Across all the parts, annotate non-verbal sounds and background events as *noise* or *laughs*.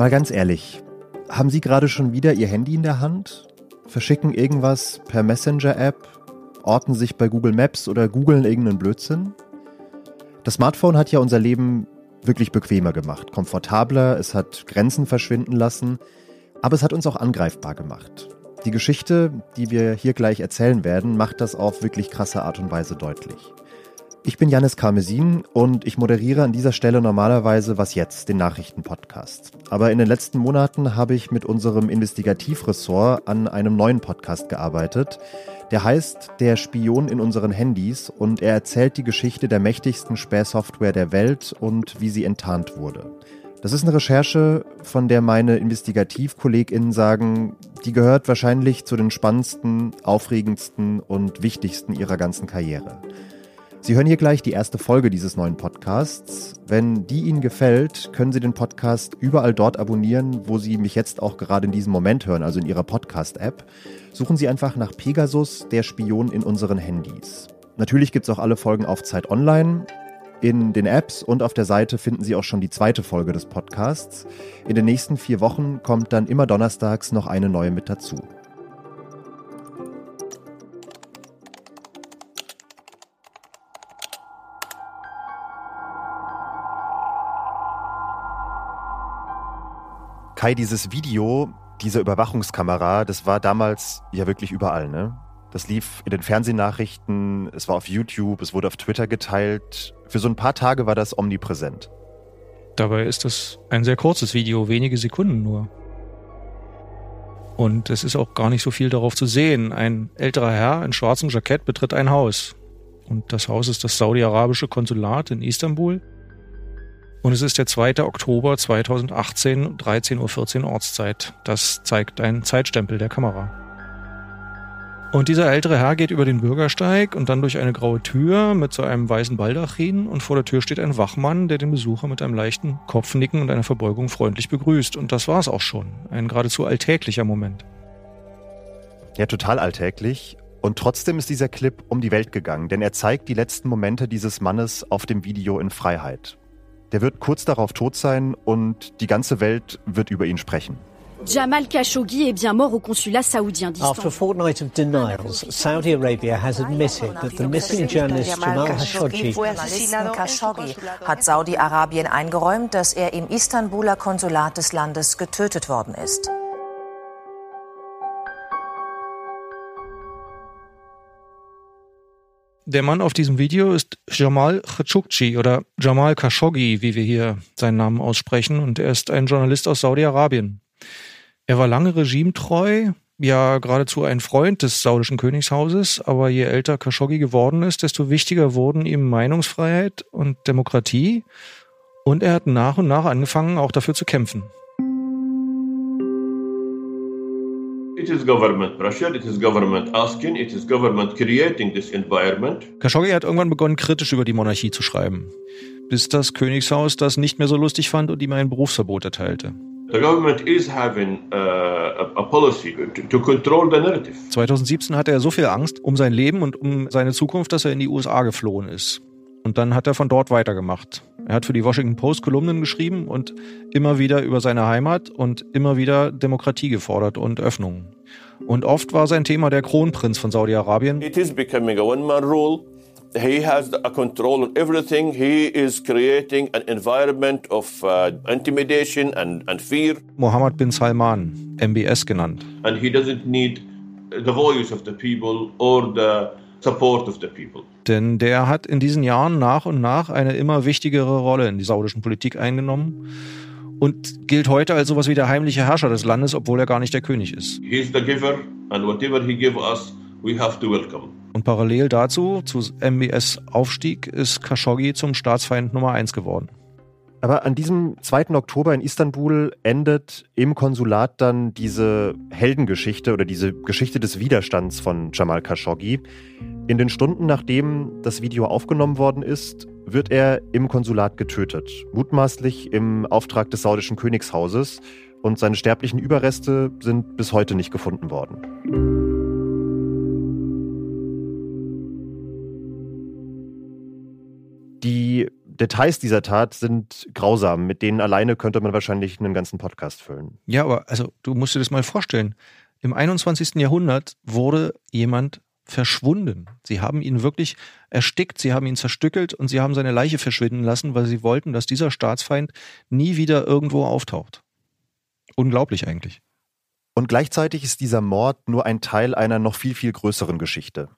Mal ganz ehrlich, haben Sie gerade schon wieder Ihr Handy in der Hand? Verschicken irgendwas per Messenger-App? Orten sich bei Google Maps oder googeln irgendeinen Blödsinn? Das Smartphone hat ja unser Leben wirklich bequemer gemacht, komfortabler, es hat Grenzen verschwinden lassen, aber es hat uns auch angreifbar gemacht. Die Geschichte, die wir hier gleich erzählen werden, macht das auf wirklich krasse Art und Weise deutlich. Ich bin Janis Karmesin und ich moderiere an dieser Stelle normalerweise Was jetzt, den Nachrichtenpodcast. Aber in den letzten Monaten habe ich mit unserem Investigativressort an einem neuen Podcast gearbeitet. Der heißt Der Spion in unseren Handys und er erzählt die Geschichte der mächtigsten Spähsoftware der Welt und wie sie enttarnt wurde. Das ist eine Recherche, von der meine InvestigativkollegInnen sagen, die gehört wahrscheinlich zu den spannendsten, aufregendsten und wichtigsten ihrer ganzen Karriere. Sie hören hier gleich die erste Folge dieses neuen Podcasts. Wenn die Ihnen gefällt, können Sie den Podcast überall dort abonnieren, wo Sie mich jetzt auch gerade in diesem Moment hören, also in Ihrer Podcast-App. Suchen Sie einfach nach Pegasus, der Spion in unseren Handys. Natürlich gibt es auch alle Folgen auf Zeit Online. In den Apps und auf der Seite finden Sie auch schon die zweite Folge des Podcasts. In den nächsten vier Wochen kommt dann immer donnerstags noch eine neue mit dazu. Kai, dieses Video, diese Überwachungskamera, das war damals ja wirklich überall, ne? Das lief in den Fernsehnachrichten, es war auf YouTube, es wurde auf Twitter geteilt. Für so ein paar Tage war das omnipräsent. Dabei ist das ein sehr kurzes Video, wenige Sekunden nur. Und es ist auch gar nicht so viel darauf zu sehen. Ein älterer Herr in schwarzem Jackett betritt ein Haus. Und das Haus ist das saudi-arabische Konsulat in Istanbul. Und es ist der 2. Oktober 2018, 13.14 Uhr Ortszeit. Das zeigt ein Zeitstempel der Kamera. Und dieser ältere Herr geht über den Bürgersteig und dann durch eine graue Tür mit so einem weißen Baldachin und vor der Tür steht ein Wachmann, der den Besucher mit einem leichten Kopfnicken und einer Verbeugung freundlich begrüßt. Und das war es auch schon. Ein geradezu alltäglicher Moment. Ja, total alltäglich. Und trotzdem ist dieser Clip um die Welt gegangen, denn er zeigt die letzten Momente dieses Mannes auf dem Video in Freiheit. Der wird kurz darauf tot sein und die ganze Welt wird über ihn sprechen. Jamal Khashoggi est bien mort au consulat saoudien d'Istanbul. After a fortnight of denials, Saudi Arabia has admitted that the missing journalist Jamal Khashoggi Khashoggi hat Saudi-Arabien eingeräumt, dass er im Istanbuler Konsulat des Landes getötet worden ist. Der Mann auf diesem Video ist Jamal Khashoggi oder Jamal Khashoggi, wie wir hier seinen Namen aussprechen, und er ist ein Journalist aus Saudi-Arabien. Er war lange regimetreu, ja geradezu ein Freund des saudischen Königshauses, aber je älter Khashoggi geworden ist, desto wichtiger wurden ihm Meinungsfreiheit und Demokratie und er hat nach und nach angefangen, auch dafür zu kämpfen. It is government pressure, it is government asking, it is government creating this environment. Khashoggi hat irgendwann begonnen, kritisch über die Monarchie zu schreiben, bis das Königshaus das nicht mehr so lustig fand und ihm ein Berufsverbot erteilte. The government is having uh, a, a policy to, to control the narrative. 2017 hatte er so viel Angst um sein Leben und um seine Zukunft, dass er in die USA geflohen ist. Und dann hat er von dort weitergemacht. Er hat für die Washington Post Kolumnen geschrieben und immer wieder über seine Heimat und immer wieder Demokratie gefordert und Öffnung. Und oft war sein Thema der Kronprinz von Saudi-Arabien. It is becoming a one-man rule. He has a control on everything. He is creating an environment of uh, intimidation and, and fear. Mohammed bin Salman, MBS genannt. And he doesn't need the voice of the people or the support of the people. Denn der hat in diesen Jahren nach und nach eine immer wichtigere Rolle in die saudischen Politik eingenommen und gilt heute als sowas wie der heimliche Herrscher des Landes, obwohl er gar nicht der König ist. He is the giver and whatever he give us, we have to welcome. Und parallel dazu, zu MBS Aufstieg, ist Khashoggi zum Staatsfeind Nummer eins geworden. Aber an diesem 2. Oktober in Istanbul endet im Konsulat dann diese Heldengeschichte oder diese Geschichte des Widerstands von Jamal Khashoggi. In den Stunden, nachdem das Video aufgenommen worden ist, wird er im Konsulat getötet, mutmaßlich im Auftrag des saudischen Königshauses, und seine sterblichen Überreste sind bis heute nicht gefunden worden. Die Details dieser Tat sind grausam. Mit denen alleine könnte man wahrscheinlich einen ganzen Podcast füllen. Ja, aber also du musst dir das mal vorstellen. Im 21. Jahrhundert wurde jemand verschwunden. Sie haben ihn wirklich erstickt, sie haben ihn zerstückelt und sie haben seine Leiche verschwinden lassen, weil sie wollten, dass dieser Staatsfeind nie wieder irgendwo auftaucht. Unglaublich eigentlich. Und gleichzeitig ist dieser Mord nur ein Teil einer noch viel, viel größeren Geschichte.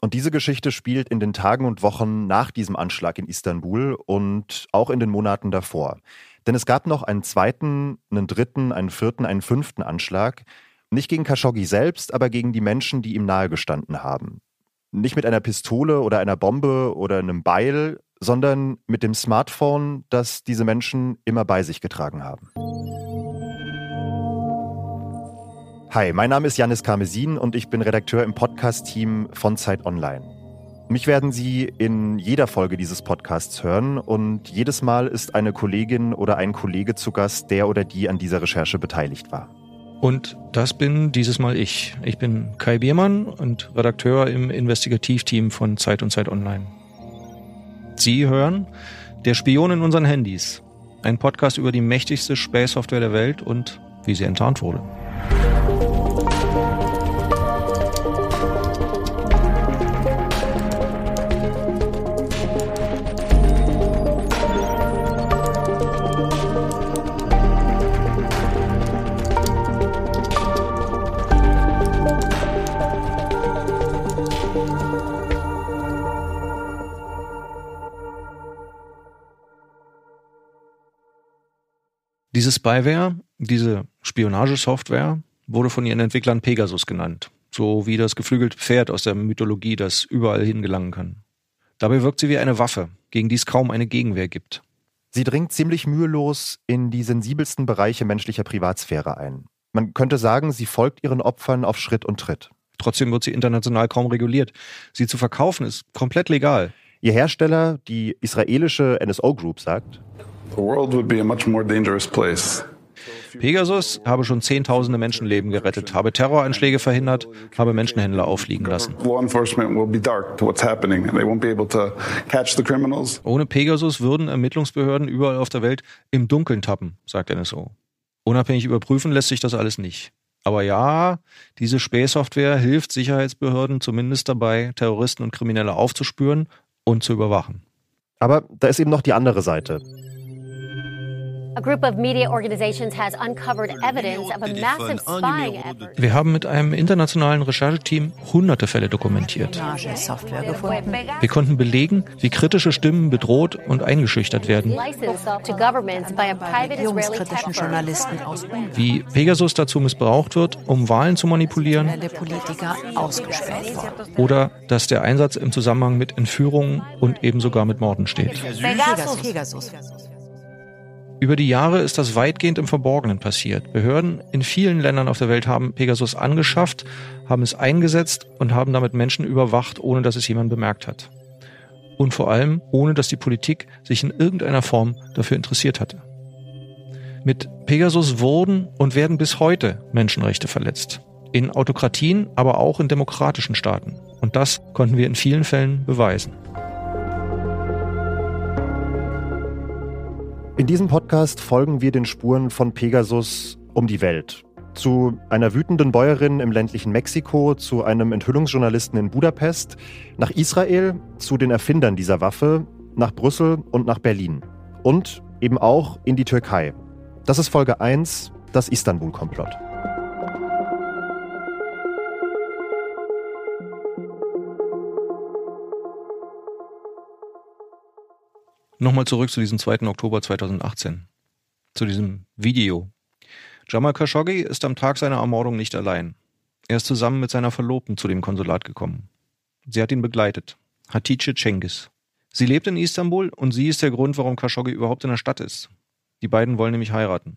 Und diese Geschichte spielt in den Tagen und Wochen nach diesem Anschlag in Istanbul und auch in den Monaten davor. Denn es gab noch einen zweiten, einen dritten, einen vierten, einen fünften Anschlag, nicht gegen Khashoggi selbst, aber gegen die Menschen, die ihm nahegestanden haben. Nicht mit einer Pistole oder einer Bombe oder einem Beil, sondern mit dem Smartphone, das diese Menschen immer bei sich getragen haben. Hi, mein Name ist Janis Karmesin und ich bin Redakteur im Podcast-Team von Zeit Online. Mich werden Sie in jeder Folge dieses Podcasts hören und jedes Mal ist eine Kollegin oder ein Kollege zu Gast, der oder die an dieser Recherche beteiligt war. Und das bin dieses Mal ich. Ich bin Kai Biermann und Redakteur im Investigativteam von Zeit und Zeit Online. Sie hören Der Spion in unseren Handys. Ein Podcast über die mächtigste Spähsoftware der Welt und wie sie enttarnt wurde. Spyware, diese Spionagesoftware, wurde von ihren Entwicklern Pegasus genannt. So wie das geflügelte Pferd aus der Mythologie, das überall hingelangen kann. Dabei wirkt sie wie eine Waffe, gegen die es kaum eine Gegenwehr gibt. Sie dringt ziemlich mühelos in die sensibelsten Bereiche menschlicher Privatsphäre ein. Man könnte sagen, sie folgt ihren Opfern auf Schritt und Tritt. Trotzdem wird sie international kaum reguliert. Sie zu verkaufen ist komplett legal. Ihr Hersteller, die israelische NSO Group, sagt, The world would be a much more dangerous place. Pegasus habe schon zehntausende Menschenleben gerettet, habe Terroranschläge verhindert, habe Menschenhändler auffliegen lassen. Law enforcement will be dark to what's happening and they won't be able to catch the criminals. Ohne Pegasus würden Ermittlungsbehörden überall auf der Welt im Dunkeln tappen, sagt NSO. Unabhängig überprüfen lässt sich das alles nicht. Aber ja, diese Spähsoftware hilft Sicherheitsbehörden zumindest dabei, Terroristen und Kriminelle aufzuspüren und zu überwachen. Aber da ist eben noch die andere Seite. Wir haben mit einem internationalen Rechercheteam hunderte Fälle dokumentiert. Wir konnten belegen, wie kritische Stimmen bedroht und eingeschüchtert werden, wie Pegasus dazu missbraucht wird, um Wahlen zu manipulieren. Oder dass der Einsatz im Zusammenhang mit Entführungen und eben sogar mit Morden steht. Pegasus. Über die Jahre ist das weitgehend im Verborgenen passiert. Behörden in vielen Ländern auf der Welt haben Pegasus angeschafft, haben es eingesetzt und haben damit Menschen überwacht, ohne dass es jemand bemerkt hat. Und vor allem, ohne dass die Politik sich in irgendeiner Form dafür interessiert hatte. Mit Pegasus wurden und werden bis heute Menschenrechte verletzt. In Autokratien, aber auch in demokratischen Staaten. Und das konnten wir in vielen Fällen beweisen. In diesem Podcast folgen wir den Spuren von Pegasus um die Welt. Zu einer wütenden Bäuerin im ländlichen Mexiko, zu einem Enthüllungsjournalisten in Budapest, nach Israel, zu den Erfindern dieser Waffe, nach Brüssel und nach Berlin. Und eben auch in die Türkei. Das ist Folge 1, das Istanbul-Komplott. Nochmal zurück zu diesem 2. Oktober 2018. Zu diesem Video. Jamal Khashoggi ist am Tag seiner Ermordung nicht allein. Er ist zusammen mit seiner Verlobten zu dem Konsulat gekommen. Sie hat ihn begleitet. Hatice Cengiz. Sie lebt in Istanbul und sie ist der Grund, warum Khashoggi überhaupt in der Stadt ist. Die beiden wollen nämlich heiraten.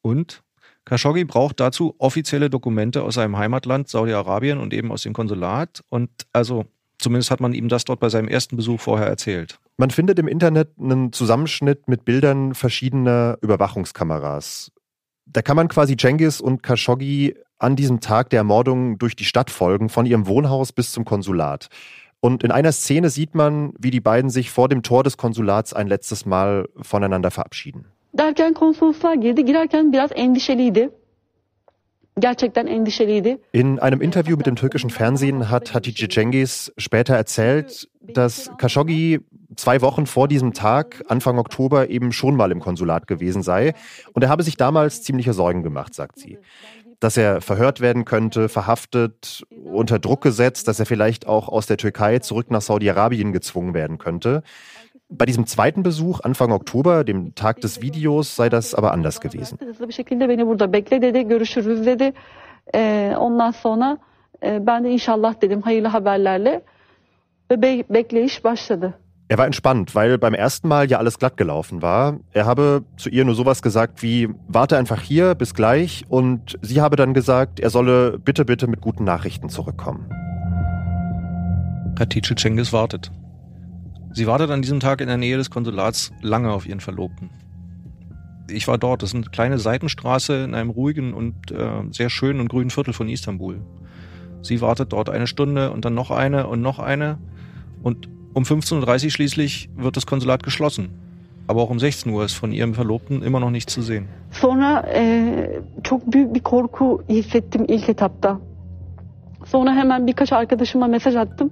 Und Khashoggi braucht dazu offizielle Dokumente aus seinem Heimatland Saudi-Arabien und eben aus dem Konsulat. Und also, zumindest hat man ihm das dort bei seinem ersten Besuch vorher erzählt. Man findet im Internet einen Zusammenschnitt mit Bildern verschiedener Überwachungskameras. Da kann man quasi Cengiz und Khashoggi an diesem Tag der Ermordung durch die Stadt folgen, von ihrem Wohnhaus bis zum Konsulat. Und in einer Szene sieht man, wie die beiden sich vor dem Tor des Konsulats ein letztes Mal voneinander verabschieden. Derken konsolosluğa girdi. Girerken biraz endişeliydi. In einem Interview mit dem türkischen Fernsehen hat Hatice Cengiz später erzählt, dass Khashoggi zwei Wochen vor diesem Tag, Anfang Oktober, eben schon mal im Konsulat gewesen sei. Und er habe sich damals ziemliche Sorgen gemacht, sagt sie. Dass er verhört werden könnte, verhaftet, unter Druck gesetzt, dass er vielleicht auch aus der Türkei zurück nach Saudi-Arabien gezwungen werden könnte. Bei diesem zweiten Besuch Anfang Oktober, dem Tag des Videos, sei das aber anders gewesen. Ondan sonra ben de inşallah dedim hayırlı haberlerle. Ve bekleyiş başladı. Er war entspannt, weil beim ersten Mal ja alles glatt gelaufen war. Er habe zu ihr nur sowas gesagt wie, warte einfach hier, bis gleich. Und sie habe dann gesagt, er solle bitte, bitte mit guten Nachrichten zurückkommen. Hatice Cengiz wartet. Sie wartet an diesem Tag in der Nähe des Konsulats lange auf ihren Verlobten. Ich war dort. Das ist eine kleine Seitenstraße in einem ruhigen und äh, sehr schönen und grünen Viertel von Istanbul. Sie wartet dort eine Stunde und dann noch eine und noch eine. Und um 15.30 Uhr schließlich wird das Konsulat geschlossen. Aber auch um 16 Uhr ist von ihrem Verlobten immer noch nichts zu sehen. Sonra e, çok büyük bir korku hissettim ilk etapta. Sonra hemen birkaç arkadaşıma mesaj attım.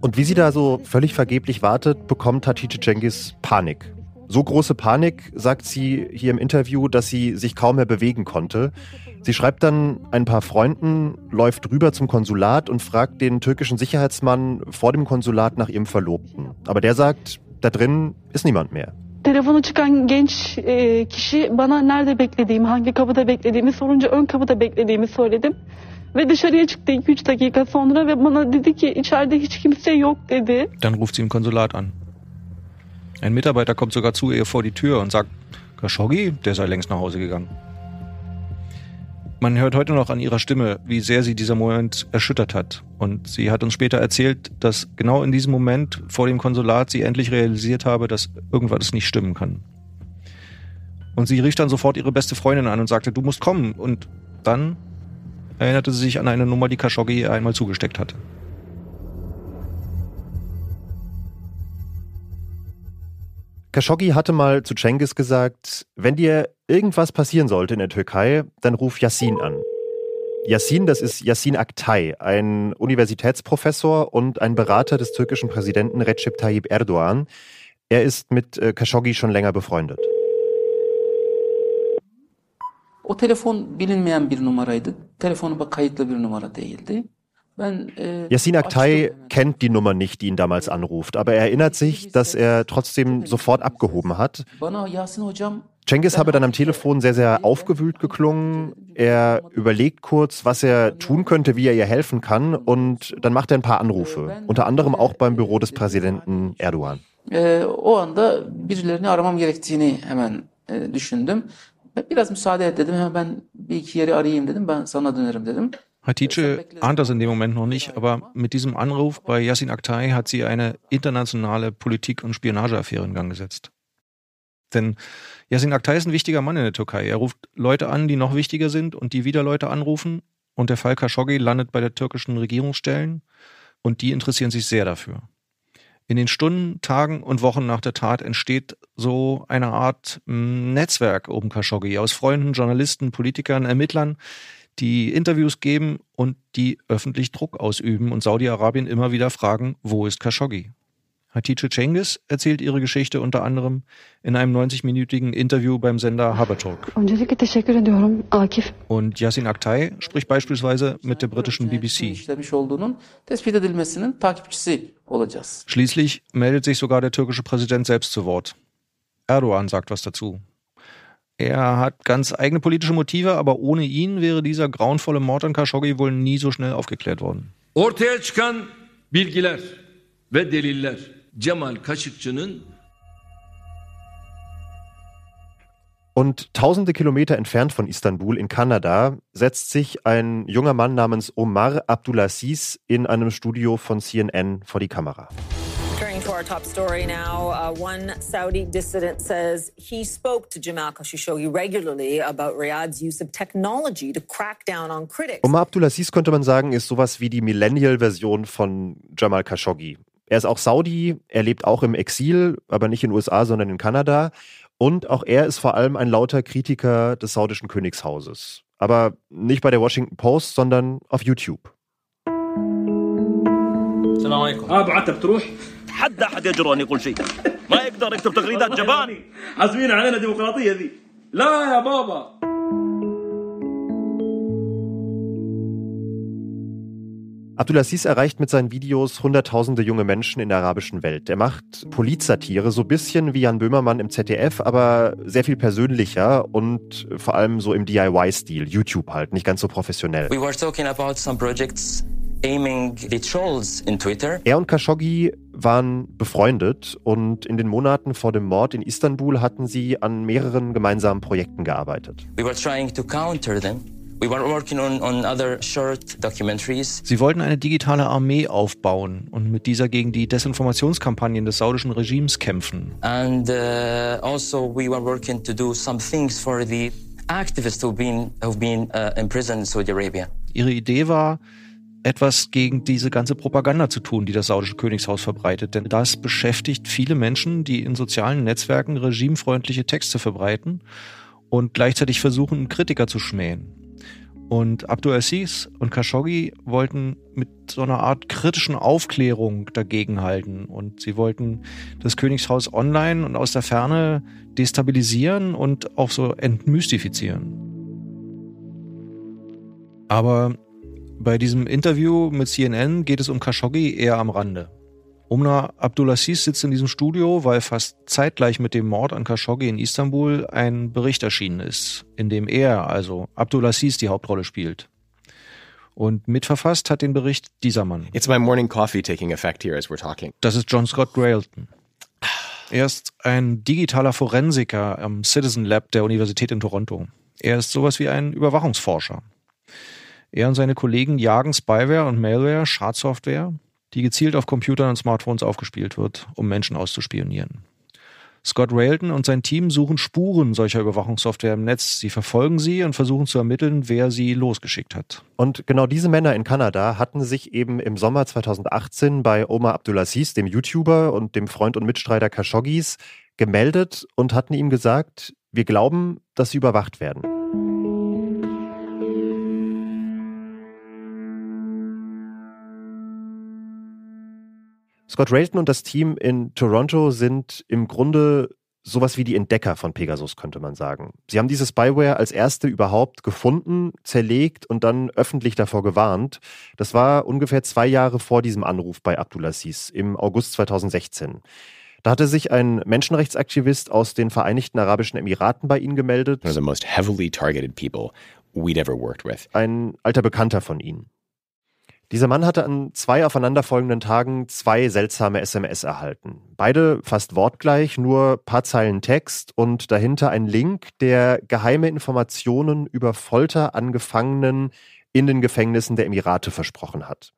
Und wie sie da so völlig vergeblich wartet, bekommt Hatice Cengiz Panik. So große Panik, sagt sie hier im Interview, dass sie sich kaum mehr bewegen konnte. Sie schreibt dann ein paar Freunden, läuft rüber zum Konsulat und fragt den türkischen Sicherheitsmann vor dem Konsulat nach ihrem Verlobten. Aber der sagt, da drin ist niemand mehr. Telefonu çıkan genç e, kişi bana nerede beklediğimi, hangi kapıda beklediğimi sorunca ön kapıda beklediğimi söyledim. Ve dışarıya çıktı 2-3 dakika sonra ve bana dedi ki içeride hiç kimse yok dedi. Dann ruft sie im Konsulat an. Ein Mitarbeiter kommt sogar zu ihr vor die Tür und sagt, Khashoggi, der sei längst nach Hause gegangen. Man hört heute noch an ihrer Stimme, wie sehr sie dieser Moment erschüttert hat. Und sie hat uns später erzählt, dass genau in diesem Moment vor dem Konsulat sie endlich realisiert habe, dass irgendwas nicht stimmen kann. Und sie rief dann sofort ihre beste Freundin an und sagte, du musst kommen. Und dann erinnerte sie sich an eine Nummer, die Khashoggi ihr einmal zugesteckt hatte. Khashoggi hatte mal zu Cengiz gesagt, wenn dir irgendwas passieren sollte in der Türkei, dann ruf Yassin an. Yassin, das ist Yassin Aktay, ein Universitätsprofessor und ein Berater des türkischen Präsidenten Recep Tayyip Erdogan. Er ist mit äh, Khashoggi schon länger befreundet. O telefon bilinmeyen bir numaraydı. Telefonu kayıtlı bir numara değildi. E, Yassin Aktay kennt die Nummer nicht, die ihn damals anruft, aber er erinnert sich, dass er trotzdem sofort abgehoben hat. Cengiz habe dann am Telefon sehr, sehr aufgewühlt geklungen. Er überlegt kurz, was er tun könnte, wie er ihr helfen kann und dann macht er ein paar Anrufe, unter anderem auch beim Büro des Präsidenten Erdogan. e, o anda birilerini aramam gerektiğini hemen e, düşündüm. Biraz müsaade et dedim. Hemen ben bir iki yeri arayayım dedim. Ben sana dönerim dedim. Hatice ahnt das in dem Moment noch nicht, aber mit diesem Anruf bei Yassin Aktay hat sie eine internationale Politik- und Spionageaffäre in Gang gesetzt. Denn Yassin Aktay ist ein wichtiger Mann in der Türkei. Er ruft Leute an, die noch wichtiger sind und die wieder Leute anrufen. Und der Fall Khashoggi landet bei der türkischen Regierungsstellen und die interessieren sich sehr dafür. In den Stunden, Tagen und Wochen nach der Tat entsteht so eine Art mh, Netzwerk um Khashoggi aus Freunden, Journalisten, Politikern, Ermittlern, die Interviews geben und die öffentlich Druck ausüben und Saudi-Arabien immer wieder fragen, wo ist Khashoggi? Hatice Cengiz erzählt ihre Geschichte unter anderem in einem 90-minütigen Interview beim Sender Habertalk. Und Yassin Aktay spricht beispielsweise mit der britischen BBC. Schließlich meldet sich sogar der türkische Präsident selbst zu Wort. Erdogan sagt was dazu. Er hat ganz eigene politische Motive, aber ohne ihn wäre dieser grauenvolle Mord an Khashoggi wohl nie so schnell aufgeklärt worden. Ortaya çıkan bilgiler ve deliller Cemal Kaşıkçı'nın Und tausende Kilometer entfernt von Istanbul in Kanada setzt sich ein junger Mann namens Omar Abdulaziz in einem Studio von CNN vor die Kamera Returning to our our top story now. Uh, one Saudi dissident says he spoke to Jamal Khashoggi regularly about Riyadh's use of technology to crack down on critics. Omar Abdulaziz könnte man sagen, ist sowas wie die Millennial-Version von Jamal Khashoggi. Er ist auch Saudi, er lebt auch im Exil, aber nicht in den USA, sondern in Kanada. Und auch er ist vor allem ein lauter Kritiker des saudischen Königshauses. Aber nicht bei der Washington Post, sondern auf YouTube. السلام عليكم اه بعدت بتروح تحدى احد يجرؤ ان يقول شيء ما يقدر يكتب تغريدات جبان حاسبين علينا ديمقراطيه ذي لا يا بابا Abdulaziz erreicht mit seinen Videos hunderttausende junge Menschen in der arabischen Welt. Er macht Polizsatire, so ein bisschen wie Jan Böhmermann im ZDF, aber sehr viel persönlicher und vor allem so im DIY-Stil, YouTube halt, nicht ganz so professionell. We were talking about some projects aiming the trolls in Twitter. Er und Khashoggi waren befreundet und in den Monaten vor dem Mord in Istanbul hatten sie an mehreren gemeinsamen Projekten gearbeitet. We were trying to counter them. We were working on, on other short documentaries. Sie wollten eine digitale Armee aufbauen und mit dieser gegen die Desinformationskampagnen des saudischen Regimes kämpfen. And uh, also we were working to do some things for the activists who've been, who've been uh, imprisoned in Saudi Arabia. Ihre Idee war, etwas gegen diese ganze Propaganda zu tun, die das saudische Königshaus verbreitet. Denn das beschäftigt viele Menschen, die in sozialen Netzwerken regimefreundliche Texte verbreiten und gleichzeitig versuchen, Kritiker zu schmähen. Und Abdul Aziz und Khashoggi wollten mit so einer Art kritischen Aufklärung dagegenhalten. Und sie wollten das Königshaus online und aus der Ferne destabilisieren und auch so entmystifizieren. Aber bei diesem Interview mit CNN geht es um Khashoggi eher am Rande. Umna Abdulaziz sitzt in diesem Studio, weil fast zeitgleich mit dem Mord an Khashoggi in Istanbul ein Bericht erschienen ist, in dem er, also Abdulaziz, die Hauptrolle spielt. Und mitverfasst hat den Bericht dieser Mann. It's my morning coffee taking effect here as we're talking. Das ist John Scott Grailton. Er ist ein digitaler Forensiker am Citizen Lab der Universität in Toronto. Er ist sowas wie ein Überwachungsforscher. Er und seine Kollegen jagen Spyware und Malware, Schadsoftware, die gezielt auf Computern und Smartphones aufgespielt wird, um Menschen auszuspionieren. Scott Railton und sein Team suchen Spuren solcher Überwachungssoftware im Netz. Sie verfolgen sie und versuchen zu ermitteln, wer sie losgeschickt hat. Und genau diese Männer in Kanada hatten sich eben im Sommer 2018 bei Omar Abdulaziz, dem YouTuber und dem Freund und Mitstreiter Khashoggis, gemeldet und hatten ihm gesagt, wir glauben, dass sie überwacht werden. Scott Railton und das Team in Toronto sind im Grunde sowas wie die Entdecker von Pegasus, könnte man sagen. Sie haben diese Spyware als erste überhaupt gefunden, zerlegt und dann öffentlich davor gewarnt. Das war ungefähr zwei Jahre vor diesem Anruf bei Abdulaziz im August 2016. Da hatte sich ein Menschenrechtsaktivist aus den Vereinigten Arabischen Emiraten bei ihnen gemeldet. One of the most heavily targeted people we'd ever worked with. Ein alter Bekannter von ihnen. Dieser Mann hatte an zwei aufeinanderfolgenden Tagen zwei seltsame SMS erhalten. Beide fast wortgleich, nur paar Zeilen Text und dahinter ein Link, der geheime Informationen über Folter an Gefangenen in den Gefängnissen der Emirate versprochen hat.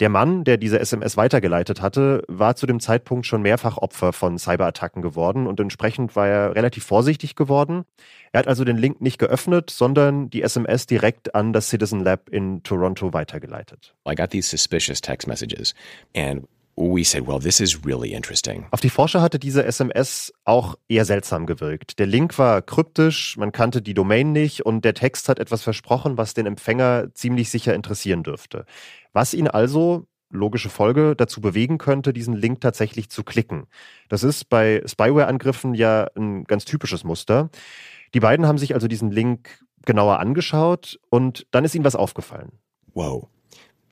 Der Mann, der diese SMS weitergeleitet hatte, war zu dem Zeitpunkt schon mehrfach Opfer von Cyberattacken geworden und entsprechend war er relativ vorsichtig geworden. Er hat also den Link nicht geöffnet, sondern die SMS direkt an das Citizen Lab in Toronto weitergeleitet. I got these suspicious text messages and we said, well, this is really interesting. Auf die Forscher hatte diese SMS auch eher seltsam gewirkt. Der Link war kryptisch, man kannte die Domain nicht und der Text hat etwas versprochen, was den Empfänger ziemlich sicher interessieren dürfte. Was ihn also, logische Folge, dazu bewegen könnte, diesen Link tatsächlich zu klicken. Das ist bei Spyware-Angriffen ja ein ganz typisches Muster. Die beiden haben sich also diesen Link genauer angeschaut und dann ist ihnen was aufgefallen. Wow,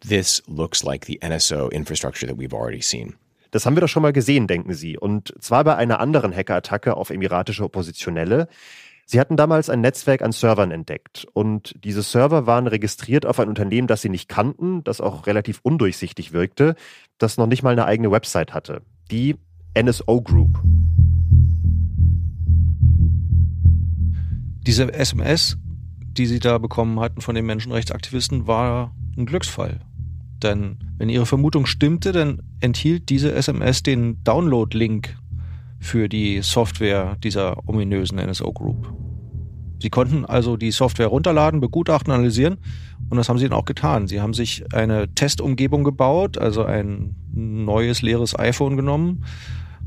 this looks like the NSO infrastructure that we've already seen. Das haben wir doch schon mal gesehen, denken sie. Und zwar bei einer anderen Hackerattacke auf emiratische Oppositionelle. Sie hatten damals ein Netzwerk an Servern entdeckt und diese Server waren registriert auf ein Unternehmen, das sie nicht kannten, das auch relativ undurchsichtig wirkte, das noch nicht mal eine eigene Website hatte. Die NSO Group. Diese SMS, die sie da bekommen hatten von den Menschenrechtsaktivisten, war ein Glücksfall. Denn wenn ihre Vermutung stimmte, dann enthielt diese SMS den Download-Link für die Software dieser ominösen NSO Group. Sie konnten also die Software runterladen, begutachten, analysieren und das haben sie dann auch getan. Sie haben sich eine Testumgebung gebaut, also ein neues leeres iPhone genommen,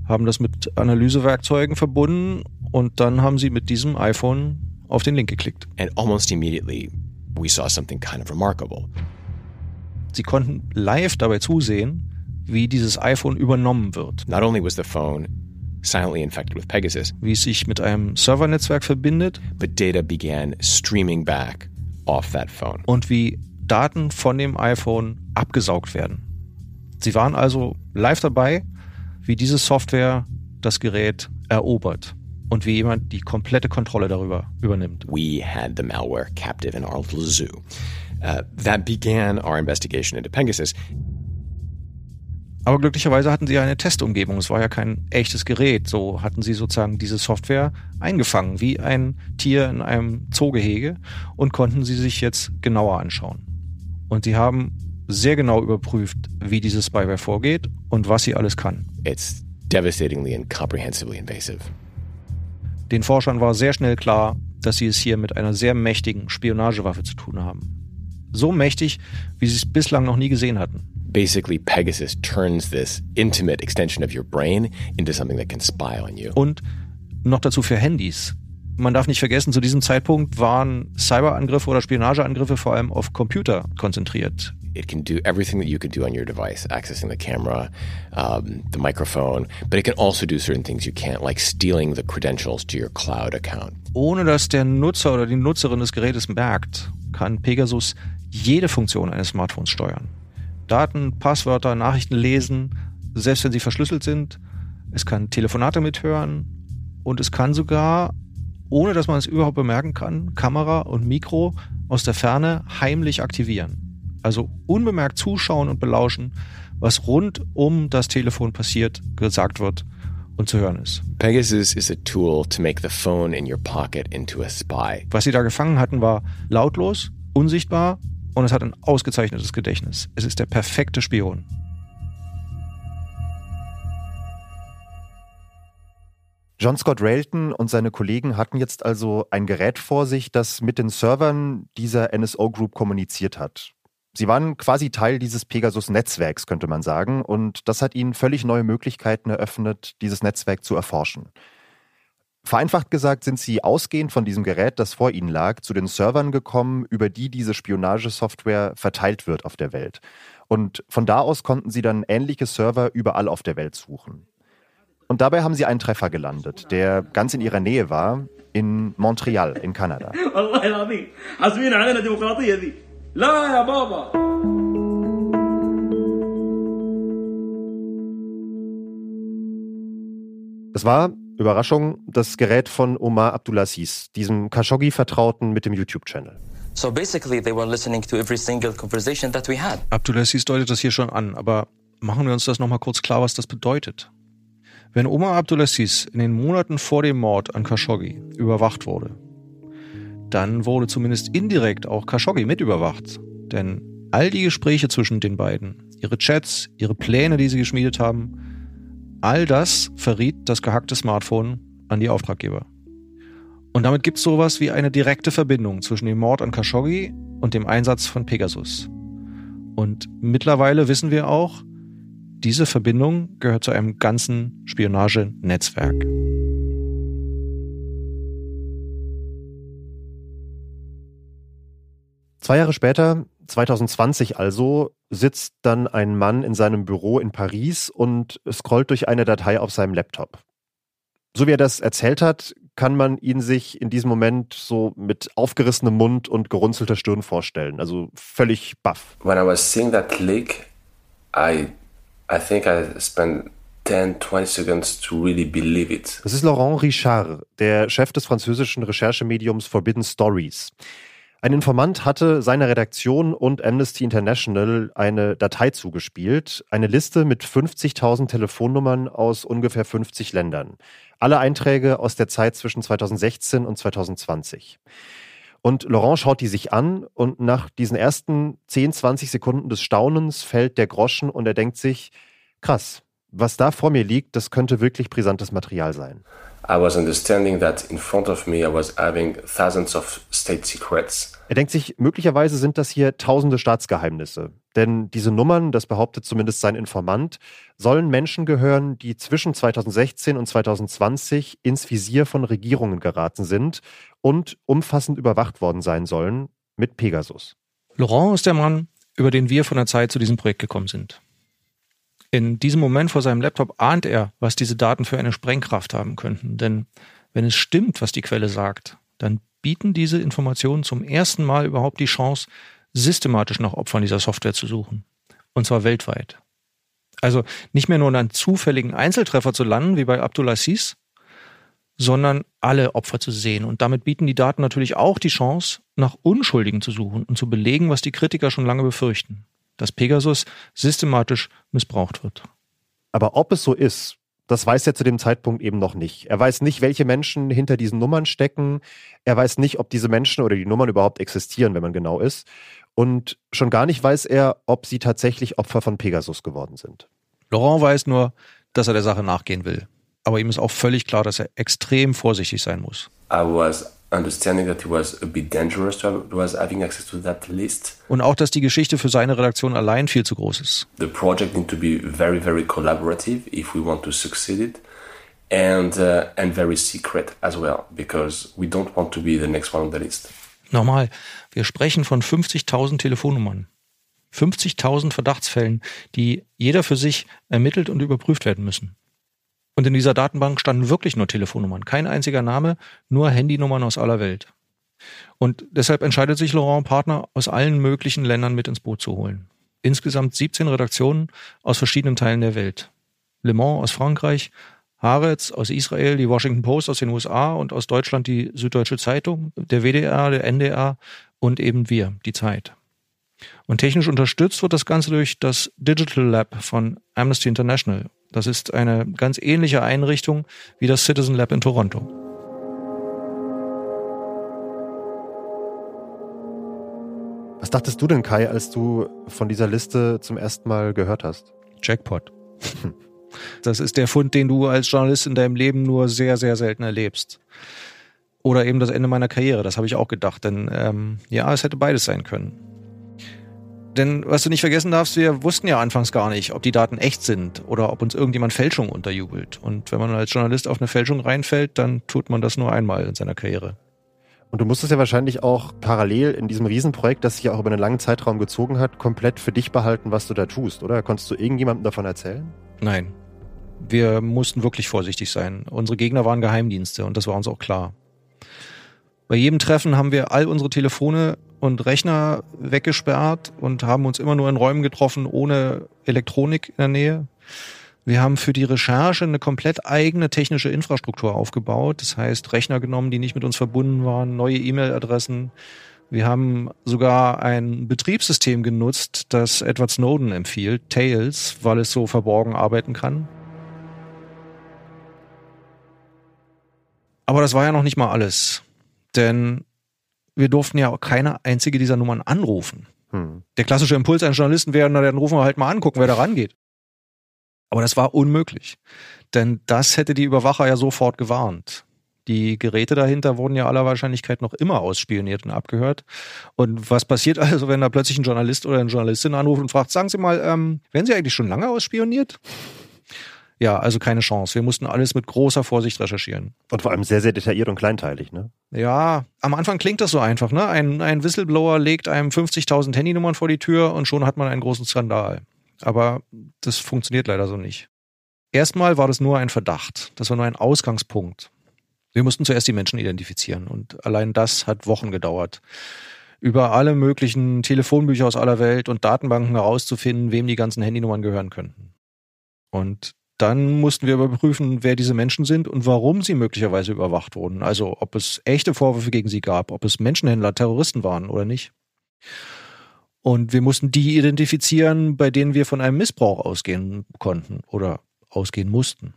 haben das mit Analysewerkzeugen verbunden und dann haben sie mit diesem iPhone auf den Link geklickt. And almost immediately we saw something kind of remarkable. Sie konnten live dabei zusehen, wie dieses iPhone übernommen wird. Not only was the phone silently infected with Pegasus, wie es sich mit einem Servernetzwerk verbindet, but data began streaming back off that phone. Und wie Daten von dem iPhone abgesaugt werden. Sie waren also live dabei, wie diese Software das Gerät erobert und wie jemand die komplette Kontrolle darüber übernimmt. We had the malware captive in our little zoo. Uh, that began our investigation into Pegasus. Aber glücklicherweise hatten sie eine Testumgebung. Es war ja kein echtes Gerät. So hatten sie sozusagen diese Software eingefangen, wie ein Tier in einem Zoogehege und konnten sie sich jetzt genauer anschauen. Und sie haben sehr genau überprüft, wie diese Spyware vorgeht und was sie alles kann. It's devastatingly and comprehensively invasive. Den Forschern war sehr schnell klar, dass sie es hier mit einer sehr mächtigen Spionagewaffe zu tun haben. So mächtig, wie sie es bislang noch nie gesehen hatten. Basically, Pegasus turns this intimate extension of your brain into something that can spy on you. Und noch dazu für Handys. Man darf nicht vergessen, zu diesem Zeitpunkt waren Cyberangriffe oder Spionageangriffe vor allem auf Computer konzentriert. It can do everything that you can do on your device, accessing the camera, um, the microphone, but it can also do certain things you can't, like stealing the credentials to your cloud account. Ohne dass der Nutzer oder die Nutzerin des Gerätes merkt, kann Pegasus jede Funktion eines Smartphones steuern. Daten, Passwörter, Nachrichten lesen, selbst wenn sie verschlüsselt sind. Es kann Telefonate mithören und es kann sogar, ohne dass man es überhaupt bemerken kann, Kamera und Mikro aus der Ferne heimlich aktivieren. Also unbemerkt zuschauen und belauschen, was rund um das Telefon passiert, gesagt wird und zu hören ist. Pegasus is a tool to make the phone in your pocket into a spy. Was sie da gefangen hatten, war lautlos, unsichtbar und es hat ein ausgezeichnetes Gedächtnis. Es ist der perfekte Spion. John Scott Railton und seine Kollegen hatten jetzt also ein Gerät vor sich, das mit den Servern dieser NSO Group kommuniziert hat. Sie waren quasi Teil dieses Pegasus-Netzwerks, könnte man sagen, und das hat ihnen völlig neue Möglichkeiten eröffnet, dieses Netzwerk zu erforschen. Vereinfacht gesagt sind sie ausgehend von diesem Gerät, das vor ihnen lag, zu den Servern gekommen, über die diese Spionagesoftware verteilt wird auf der Welt. Und von da aus konnten sie dann ähnliche Server überall auf der Welt suchen. Und dabei haben sie einen Treffer gelandet, der ganz in ihrer Nähe war, in Montreal in Kanada. *laughs* Es war, Überraschung, das Gerät von Omar Abdulaziz, diesem Khashoggi-Vertrauten mit dem YouTube-Channel. So basically they were listening to every single conversation that we had. Abdulaziz deutet das hier schon an, aber machen wir uns das nochmal kurz klar, was das bedeutet. Wenn Omar Abdulaziz in den Monaten vor dem Mord an Khashoggi überwacht wurde, dann wurde zumindest indirekt auch Khashoggi mit überwacht. Denn all die Gespräche zwischen den beiden, ihre Chats, ihre Pläne, die sie geschmiedet haben, all das verriet das gehackte Smartphone an die Auftraggeber. Und damit gibt es sowas wie eine direkte Verbindung zwischen dem Mord an Khashoggi und dem Einsatz von Pegasus. Und mittlerweile wissen wir auch, diese Verbindung gehört zu einem ganzen Spionagenetzwerk. Zwei Jahre später 2020 also sitzt dann ein Mann in seinem Büro in Paris und scrollt durch eine Datei auf seinem Laptop. So wie er das erzählt hat, kann man ihn sich in diesem Moment so mit aufgerissenem Mund und gerunzelter Stirn vorstellen. Also völlig baff. When I was seeing that click, I, I think I spent 10, 20 seconds to really believe it. Das ist Laurent Richard, der Chef des französischen Recherchemediums Forbidden Stories. Ein Informant hatte seiner Redaktion und Amnesty International eine Datei zugespielt, eine Liste mit 50.000 Telefonnummern aus ungefähr 50 Ländern. Alle Einträge aus der Zeit zwischen 2016 und 2020. Und Laurent schaut die sich an und nach diesen ersten 10, 20 Sekunden des Staunens fällt der Groschen und er denkt sich, krass, was da vor mir liegt, das könnte wirklich brisantes Material sein. I was understanding that in front of me I was having thousands of state secrets. Er denkt sich, möglicherweise sind das hier tausende Staatsgeheimnisse. Denn diese Nummern, das behauptet zumindest sein Informant, sollen Menschen gehören, die zwischen 2016 und 2020 ins Visier von Regierungen geraten sind und umfassend überwacht worden sein sollen mit Pegasus. Laurent ist der Mann, über den wir von der Zeit zu diesem Projekt gekommen sind. In diesem Moment vor seinem Laptop ahnt er, was diese Daten für eine Sprengkraft haben könnten. Denn wenn es stimmt, was die Quelle sagt, dann bieten diese Informationen zum ersten Mal überhaupt die Chance, systematisch nach Opfern dieser Software zu suchen. Und zwar weltweit. Also nicht mehr nur einen zufälligen Einzeltreffer zu landen, wie bei Abdulaziz, sondern alle Opfer zu sehen. Und damit bieten die Daten natürlich auch die Chance, nach Unschuldigen zu suchen und zu belegen, was die Kritiker schon lange befürchten dass Pegasus systematisch missbraucht wird. Aber ob es so ist, das weiß er zu dem Zeitpunkt eben noch nicht. Er weiß nicht, welche Menschen hinter diesen Nummern stecken. Er weiß nicht, ob diese Menschen oder die Nummern überhaupt existieren, wenn man genau ist. Und schon gar nicht weiß er, ob sie tatsächlich Opfer von Pegasus geworden sind. Laurent weiß nur, dass er der Sache nachgehen will. Aber ihm ist auch völlig klar, dass er extrem vorsichtig sein muss. I was understanding that it was a bit dangerous to have, was having access to that list. Und auch, dass die Geschichte für seine Redaktion allein viel zu groß ist. The project need to be very, very collaborative if we want to succeed it. And, uh, and very secret as well, because we don't want to be the next one on the list. Nochmal, wir sprechen von 50.000 Telefonnummern. 50.000 Verdachtsfällen, die jeder für sich ermittelt und überprüft werden müssen. Und in dieser Datenbank standen wirklich nur Telefonnummern, kein einziger Name, nur Handynummern aus aller Welt. Und deshalb entscheidet sich Laurent Partner aus allen möglichen Ländern mit ins Boot zu holen. Insgesamt 17 Redaktionen aus verschiedenen Teilen der Welt. Le Mans aus Frankreich, Haaretz aus Israel, die Washington Post aus den USA und aus Deutschland die Süddeutsche Zeitung, der WDR, der NDR und eben wir, die Zeit. Und technisch unterstützt wird das Ganze durch das Digital Lab von Amnesty International das ist eine ganz ähnliche Einrichtung wie das Citizen Lab in Toronto. Was dachtest du denn, Kai, als du von dieser Liste zum ersten Mal gehört hast? Jackpot. *laughs* Das ist der Fund, den du als Journalist in deinem Leben nur sehr, sehr selten erlebst. Oder eben das Ende meiner Karriere, das habe ich auch gedacht. Denn ähm, ja, es hätte beides sein können. Denn was du nicht vergessen darfst, wir wussten ja anfangs gar nicht, ob die Daten echt sind oder ob uns irgendjemand Fälschung unterjubelt. Und wenn man als Journalist auf eine Fälschung reinfällt, dann tut man das nur einmal in seiner Karriere. Und du musstest ja wahrscheinlich auch parallel in diesem Riesenprojekt, das sich ja auch über einen langen Zeitraum gezogen hat, komplett für dich behalten, was du da tust, oder? Konntest du irgendjemandem davon erzählen? Nein. Wir mussten wirklich vorsichtig sein. Unsere Gegner waren Geheimdienste und das war uns auch klar. Bei jedem Treffen haben wir all unsere Telefone und Rechner weggesperrt und haben uns immer nur in Räumen getroffen ohne Elektronik in der Nähe. Wir haben für die Recherche eine komplett eigene technische Infrastruktur aufgebaut. Das heißt, Rechner genommen, die nicht mit uns verbunden waren, neue E-Mail-Adressen. Wir haben sogar ein Betriebssystem genutzt, das Edward Snowden empfiehlt, Tails, weil es so verborgen arbeiten kann. Aber das war ja noch nicht mal alles. Denn wir durften ja auch keine einzige dieser Nummern anrufen. Hm. Der klassische Impuls eines Journalisten wäre, na, dann rufen wir halt mal angucken, wer da rangeht. Aber das war unmöglich. Denn das hätte die Überwacher ja sofort gewarnt. Die Geräte dahinter wurden ja aller Wahrscheinlichkeit noch immer ausspioniert und abgehört. Und was passiert also, wenn da plötzlich ein Journalist oder eine Journalistin anruft und fragt, sagen Sie mal, ähm, werden Sie eigentlich schon lange ausspioniert? Ja, also keine Chance. Wir mussten alles mit großer Vorsicht recherchieren. Und vor allem sehr, sehr detailliert und kleinteilig, ne? Ja, am Anfang klingt das so einfach, ne? Ein, ein Whistleblower legt einem 50.000 Handynummern vor die Tür und schon hat man einen großen Skandal. Aber das funktioniert leider so nicht. Erstmal war das nur ein Verdacht. Das war nur ein Ausgangspunkt. Wir mussten zuerst die Menschen identifizieren und allein das hat Wochen gedauert. Über alle möglichen Telefonbücher aus aller Welt und Datenbanken herauszufinden, wem die ganzen Handynummern gehören könnten. Und dann mussten wir überprüfen, wer diese Menschen sind und warum sie möglicherweise überwacht wurden. Also ob es echte Vorwürfe gegen sie gab, ob es Menschenhändler, Terroristen waren oder nicht. Und wir mussten die identifizieren, bei denen wir von einem Missbrauch ausgehen konnten oder ausgehen mussten.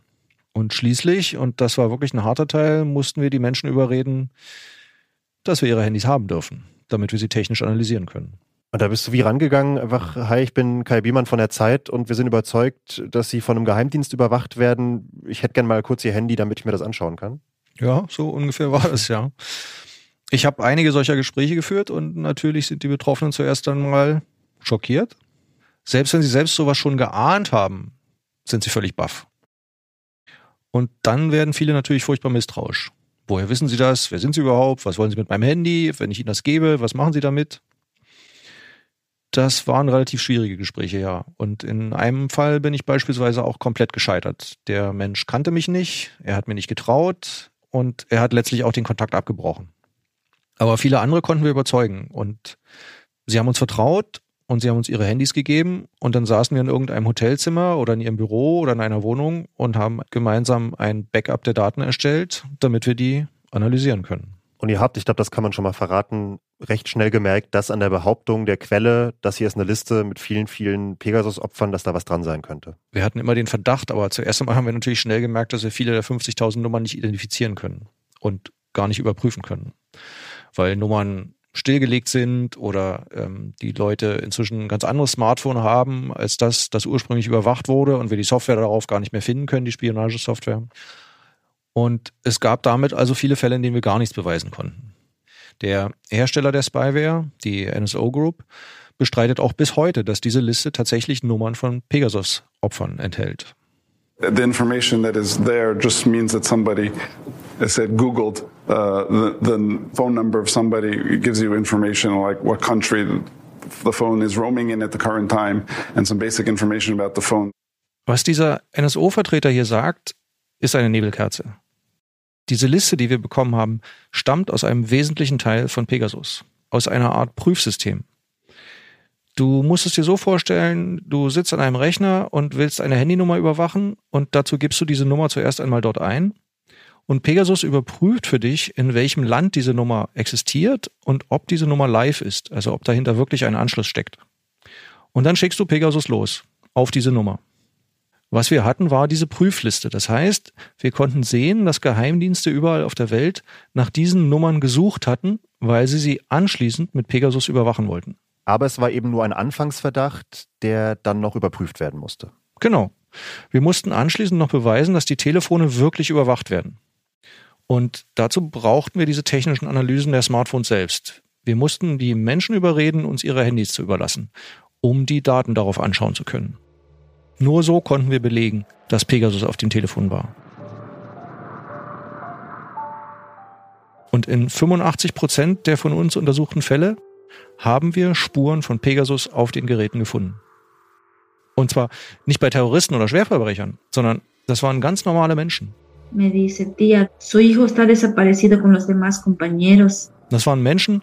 Und schließlich, und das war wirklich ein harter Teil, mussten wir die Menschen überreden, dass wir ihre Handys haben dürfen, damit wir sie technisch analysieren können. Und da bist du wie rangegangen, einfach, hi, ich bin Kai Biemann von der Zeit und wir sind überzeugt, dass sie von einem Geheimdienst überwacht werden. Ich hätte gern mal kurz ihr Handy, damit ich mir das anschauen kann. Ja, so ungefähr war es, ja. Ich habe einige solcher Gespräche geführt und natürlich sind die Betroffenen zuerst einmal schockiert. Selbst wenn sie selbst sowas schon geahnt haben, sind sie völlig baff. Und dann werden viele natürlich furchtbar misstrauisch. Woher wissen Sie das? Wer sind Sie überhaupt? Was wollen Sie mit meinem Handy? Wenn ich Ihnen das gebe, was machen Sie damit? Das waren relativ schwierige Gespräche, ja. Und in einem Fall bin ich beispielsweise auch komplett gescheitert. Der Mensch kannte mich nicht, er hat mir nicht getraut und er hat letztlich auch den Kontakt abgebrochen. Aber viele andere konnten wir überzeugen und sie haben uns vertraut und sie haben uns ihre Handys gegeben und dann saßen wir in irgendeinem Hotelzimmer oder in ihrem Büro oder in einer Wohnung und haben gemeinsam ein Backup der Daten erstellt, damit wir die analysieren können. Und ihr habt, ich glaube, das kann man schon mal verraten, recht schnell gemerkt, dass an der Behauptung der Quelle, dass hier ist eine Liste mit vielen, vielen Pegasus-Opfern, dass da was dran sein könnte. Wir hatten immer den Verdacht, aber zuerst einmal haben wir natürlich schnell gemerkt, dass wir viele der 50.000 Nummern nicht identifizieren können und gar nicht überprüfen können. Weil Nummern stillgelegt sind oder ähm, die Leute inzwischen ein ganz anderes Smartphone haben als das, das ursprünglich überwacht wurde und wir die Software darauf gar nicht mehr finden können, die Spionagesoftware. Und es gab damit also viele Fälle, in denen wir gar nichts beweisen konnten. Der Hersteller der Spyware, die NSO Group, bestreitet auch bis heute, dass diese Liste tatsächlich Nummern von Pegasus-Opfern enthält. The information that is there just means that somebody said Googled uh, the, the phone number of somebody it gives you information like what country the phone is roaming in at the current time and some basic information about the phone. Was dieser NSO-Vertreter hier sagt, ist eine Nebelkerze. Diese Liste, die wir bekommen haben, stammt aus einem wesentlichen Teil von Pegasus, aus einer Art Prüfsystem. Du musst es dir so vorstellen, du sitzt an einem Rechner und willst eine Handynummer überwachen und dazu gibst du diese Nummer zuerst einmal dort ein und Pegasus überprüft für dich, in welchem Land diese Nummer existiert und ob diese Nummer live ist, also ob dahinter wirklich ein Anschluss steckt. Und dann schickst du Pegasus los auf diese Nummer. Was wir hatten, war diese Prüfliste. Das heißt, wir konnten sehen, dass Geheimdienste überall auf der Welt nach diesen Nummern gesucht hatten, weil sie sie anschließend mit Pegasus überwachen wollten. Aber es war eben nur ein Anfangsverdacht, der dann noch überprüft werden musste. Genau. Wir mussten anschließend noch beweisen, dass die Telefone wirklich überwacht werden. Und dazu brauchten wir diese technischen Analysen der Smartphones selbst. Wir mussten die Menschen überreden, uns ihre Handys zu überlassen, um die Daten darauf anschauen zu können. Nur so konnten wir belegen, dass Pegasus auf dem Telefon war. Und in 85 Prozent der von uns untersuchten Fälle haben wir Spuren von Pegasus auf den Geräten gefunden. Und zwar nicht bei Terroristen oder Schwerverbrechern, sondern das waren ganz normale Menschen. Me dice, tía, su hijo está desaparecido con los demás compañeros. Das waren Menschen,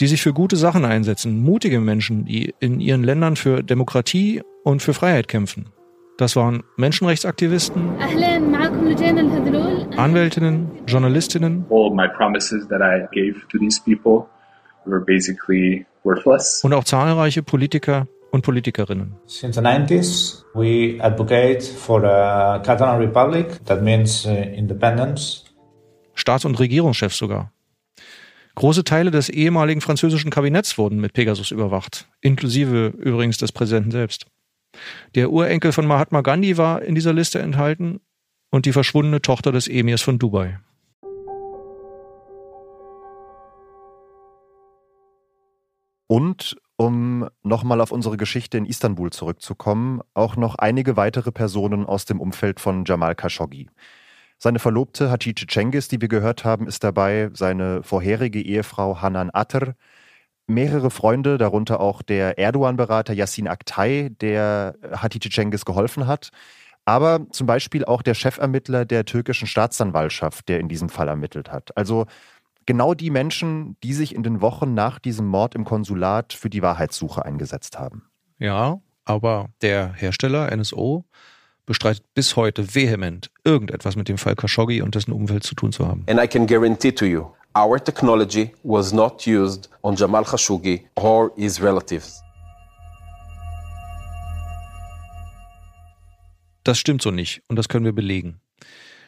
die sich für gute Sachen einsetzen, mutige Menschen, die in ihren Ländern für Demokratie und für Freiheit kämpfen. Das waren Menschenrechtsaktivisten, Anwältinnen, Journalistinnen. All my promises that I gave to these people were basically worthless. Und auch zahlreiche Politiker und Politikerinnen. Since the 90s, we advocate for a Catalan Republic. That means uh, independence. Staats- und Regierungschefs sogar. Große Teile des ehemaligen französischen Kabinetts wurden mit Pegasus überwacht, inklusive übrigens des Präsidenten selbst. Der Urenkel von Mahatma Gandhi war in dieser Liste enthalten und die verschwundene Tochter des Emirs von Dubai. Und um nochmal auf unsere Geschichte in Istanbul zurückzukommen, auch noch einige weitere Personen aus dem Umfeld von Jamal Khashoggi. Seine Verlobte Hatice Cengiz, die wir gehört haben, ist dabei, seine vorherige Ehefrau Hanan Atr, mehrere Freunde, darunter auch der Erdogan-Berater Yassin Aktay, der Hatice Cengiz geholfen hat, aber zum Beispiel auch der Chefermittler der türkischen Staatsanwaltschaft, der in diesem Fall ermittelt hat. Also genau die Menschen, die sich in den Wochen nach diesem Mord im Konsulat für die Wahrheitssuche eingesetzt haben. Ja, aber der Hersteller NSO bestreitet bis heute vehement, irgendetwas mit dem Fall Khashoggi und dessen Umwelt zu tun zu haben. And I can guarantee to you, our technology was not used on Jamal Khashoggi or his relatives. Das stimmt so nicht und das können wir belegen.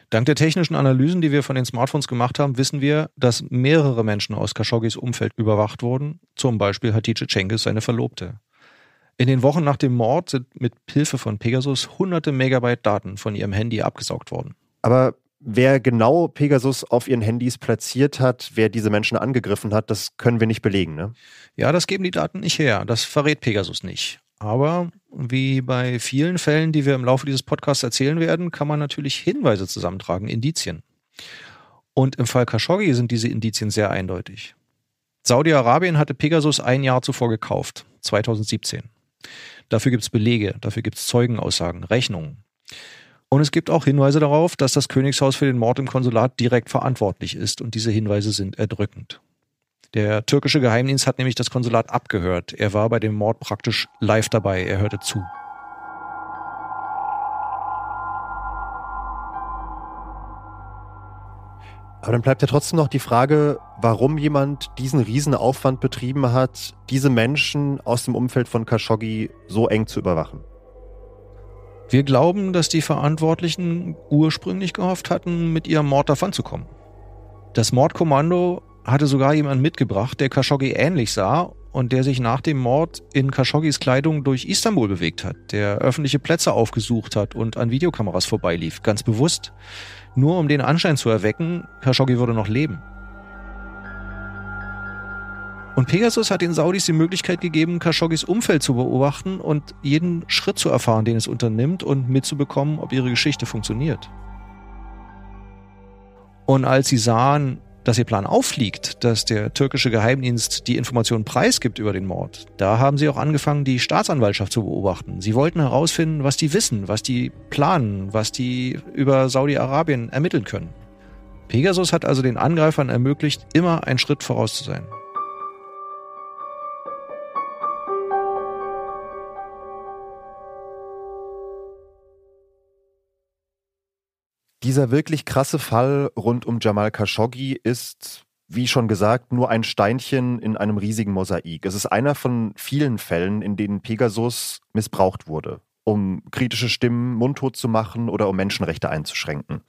Dank der technischen Analysen, die wir von den Smartphones gemacht haben, wissen wir, dass mehrere Menschen aus Khashoggis Umfeld überwacht wurden, zum Beispiel Hatice Cengiz, seine Verlobte. In den Wochen nach dem Mord sind mit Hilfe von Pegasus hunderte Megabyte Daten von ihrem Handy abgesaugt worden. Aber wer genau Pegasus auf ihren Handys platziert hat, wer diese Menschen angegriffen hat, das können wir nicht belegen, ne? Ja, das geben die Daten nicht her. Das verrät Pegasus nicht. Aber wie bei vielen Fällen, die wir im Laufe dieses Podcasts erzählen werden, kann man natürlich Hinweise zusammentragen, Indizien. Und im Fall Khashoggi sind diese Indizien sehr eindeutig. Saudi-Arabien hatte Pegasus ein Jahr zuvor gekauft, 2017. Dafür gibt es Belege, dafür gibt es Zeugenaussagen, Rechnungen. Und es gibt auch Hinweise darauf, dass das Königshaus für den Mord im Konsulat direkt verantwortlich ist und diese Hinweise sind erdrückend. Der türkische Geheimdienst hat nämlich das Konsulat abgehört. Er war bei dem Mord praktisch live dabei. Er hörte zu. Aber dann bleibt ja trotzdem noch die Frage, warum jemand diesen Riesenaufwand betrieben hat, diese Menschen aus dem Umfeld von Khashoggi so eng zu überwachen. Wir glauben, dass die Verantwortlichen ursprünglich gehofft hatten, mit ihrem Mord davonzukommen. Das Mordkommando hatte sogar jemand mitgebracht, der Khashoggi ähnlich sah und der sich nach dem Mord in Khashoggis Kleidung durch Istanbul bewegt hat, der öffentliche Plätze aufgesucht hat und an Videokameras vorbeilief, ganz bewusst, nur um den Anschein zu erwecken, Khashoggi würde noch leben. Und Pegasus hat den Saudis die Möglichkeit gegeben, Khashoggis Umfeld zu beobachten und jeden Schritt zu erfahren, den es unternimmt und mitzubekommen, ob ihre Geschichte funktioniert. Und als sie sahen, dass ihr Plan auffliegt, dass der türkische Geheimdienst die Informationen preisgibt über den Mord, da haben sie auch angefangen, die Staatsanwaltschaft zu beobachten. Sie wollten herausfinden, was die wissen, was die planen, was die über Saudi-Arabien ermitteln können. Pegasus hat also den Angreifern ermöglicht, immer einen Schritt voraus zu sein. Dieser wirklich krasse Fall rund um Jamal Khashoggi ist, wie schon gesagt, nur ein Steinchen in einem riesigen Mosaik. Es ist einer von vielen Fällen, in denen Pegasus missbraucht wurde, um kritische Stimmen mundtot zu machen oder um Menschenrechte einzuschränken.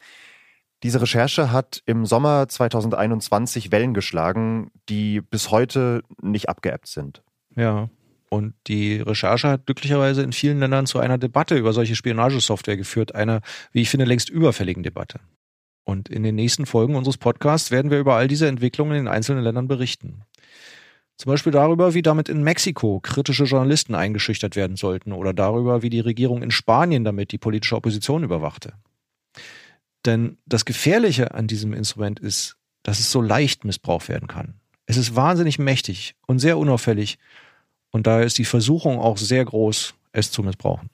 Diese Recherche hat im Sommer 2021 Wellen geschlagen, die bis heute nicht abgeebbt sind. Ja, und die Recherche hat glücklicherweise in vielen Ländern zu einer Debatte über solche Spionagesoftware geführt, einer, wie ich finde, längst überfälligen Debatte. Und in den nächsten Folgen unseres Podcasts werden wir über all diese Entwicklungen in den einzelnen Ländern berichten. Zum Beispiel darüber, wie damit in Mexiko kritische Journalisten eingeschüchtert werden sollten oder darüber, wie die Regierung in Spanien damit die politische Opposition überwachte. Denn das Gefährliche an diesem Instrument ist, dass es so leicht missbraucht werden kann. Es ist wahnsinnig mächtig und sehr unauffällig und daher ist die Versuchung auch sehr groß, es zu missbrauchen.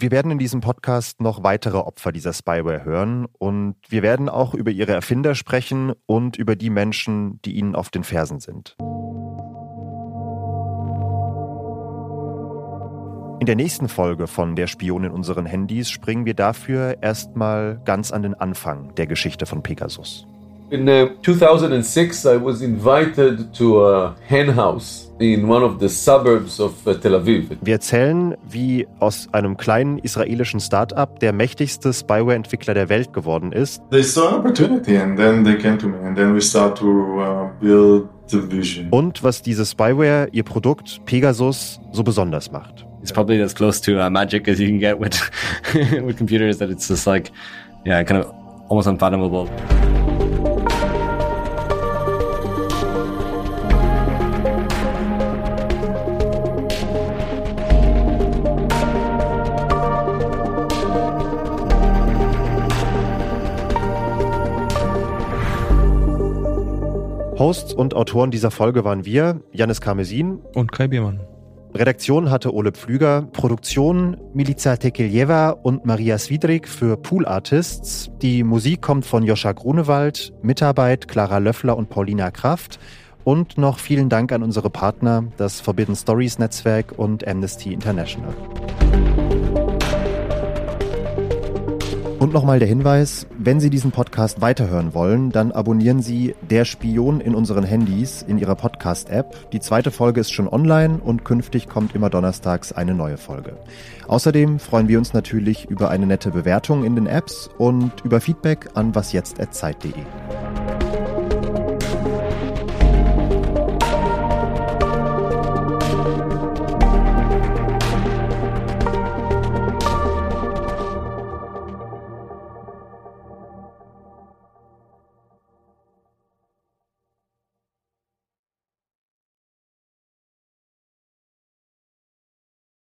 Wir werden in diesem Podcast noch weitere Opfer dieser Spyware hören und wir werden auch über ihre Erfinder sprechen und über die Menschen, die ihnen auf den Fersen sind. In der nächsten Folge von Der Spion in unseren Handys springen wir dafür erstmal ganz an den Anfang der Geschichte von Pegasus. In uh, 2006, I was invited to a hen house in one of the suburbs of uh, Tel Aviv. Wir erzählen, wie aus einem kleinen israelischen Start-up der mächtigste Spyware-Entwickler der Welt geworden ist. They saw an opportunity and then they came to me and then we start to uh, build the vision. Und was diese Spyware, ihr Produkt Pegasus, so besonders macht. It's probably as close to uh, magic as you can get with *laughs* with computers that it's just like, yeah, kind of almost unfathomable. Hosts und Autoren dieser Folge waren wir, Janis Karmesin und Kai Biermann. Redaktion hatte Ole Pflüger, Produktion Milica Tekeljeva und Maria Swidrik für Pool Artists. Die Musik kommt von Joscha Grunewald, Mitarbeit Clara Löffler und Paulina Kraft. Und noch vielen Dank an unsere Partner, das Forbidden Stories Netzwerk und Amnesty International. Und nochmal der Hinweis, wenn Sie diesen Podcast weiterhören wollen, dann abonnieren Sie Der Spion in unseren Handys in Ihrer Podcast-App. Die zweite Folge ist schon online und künftig kommt immer donnerstags eine neue Folge. Außerdem freuen wir uns natürlich über eine nette Bewertung in den Apps und über Feedback an wasjetzt.zeit.de.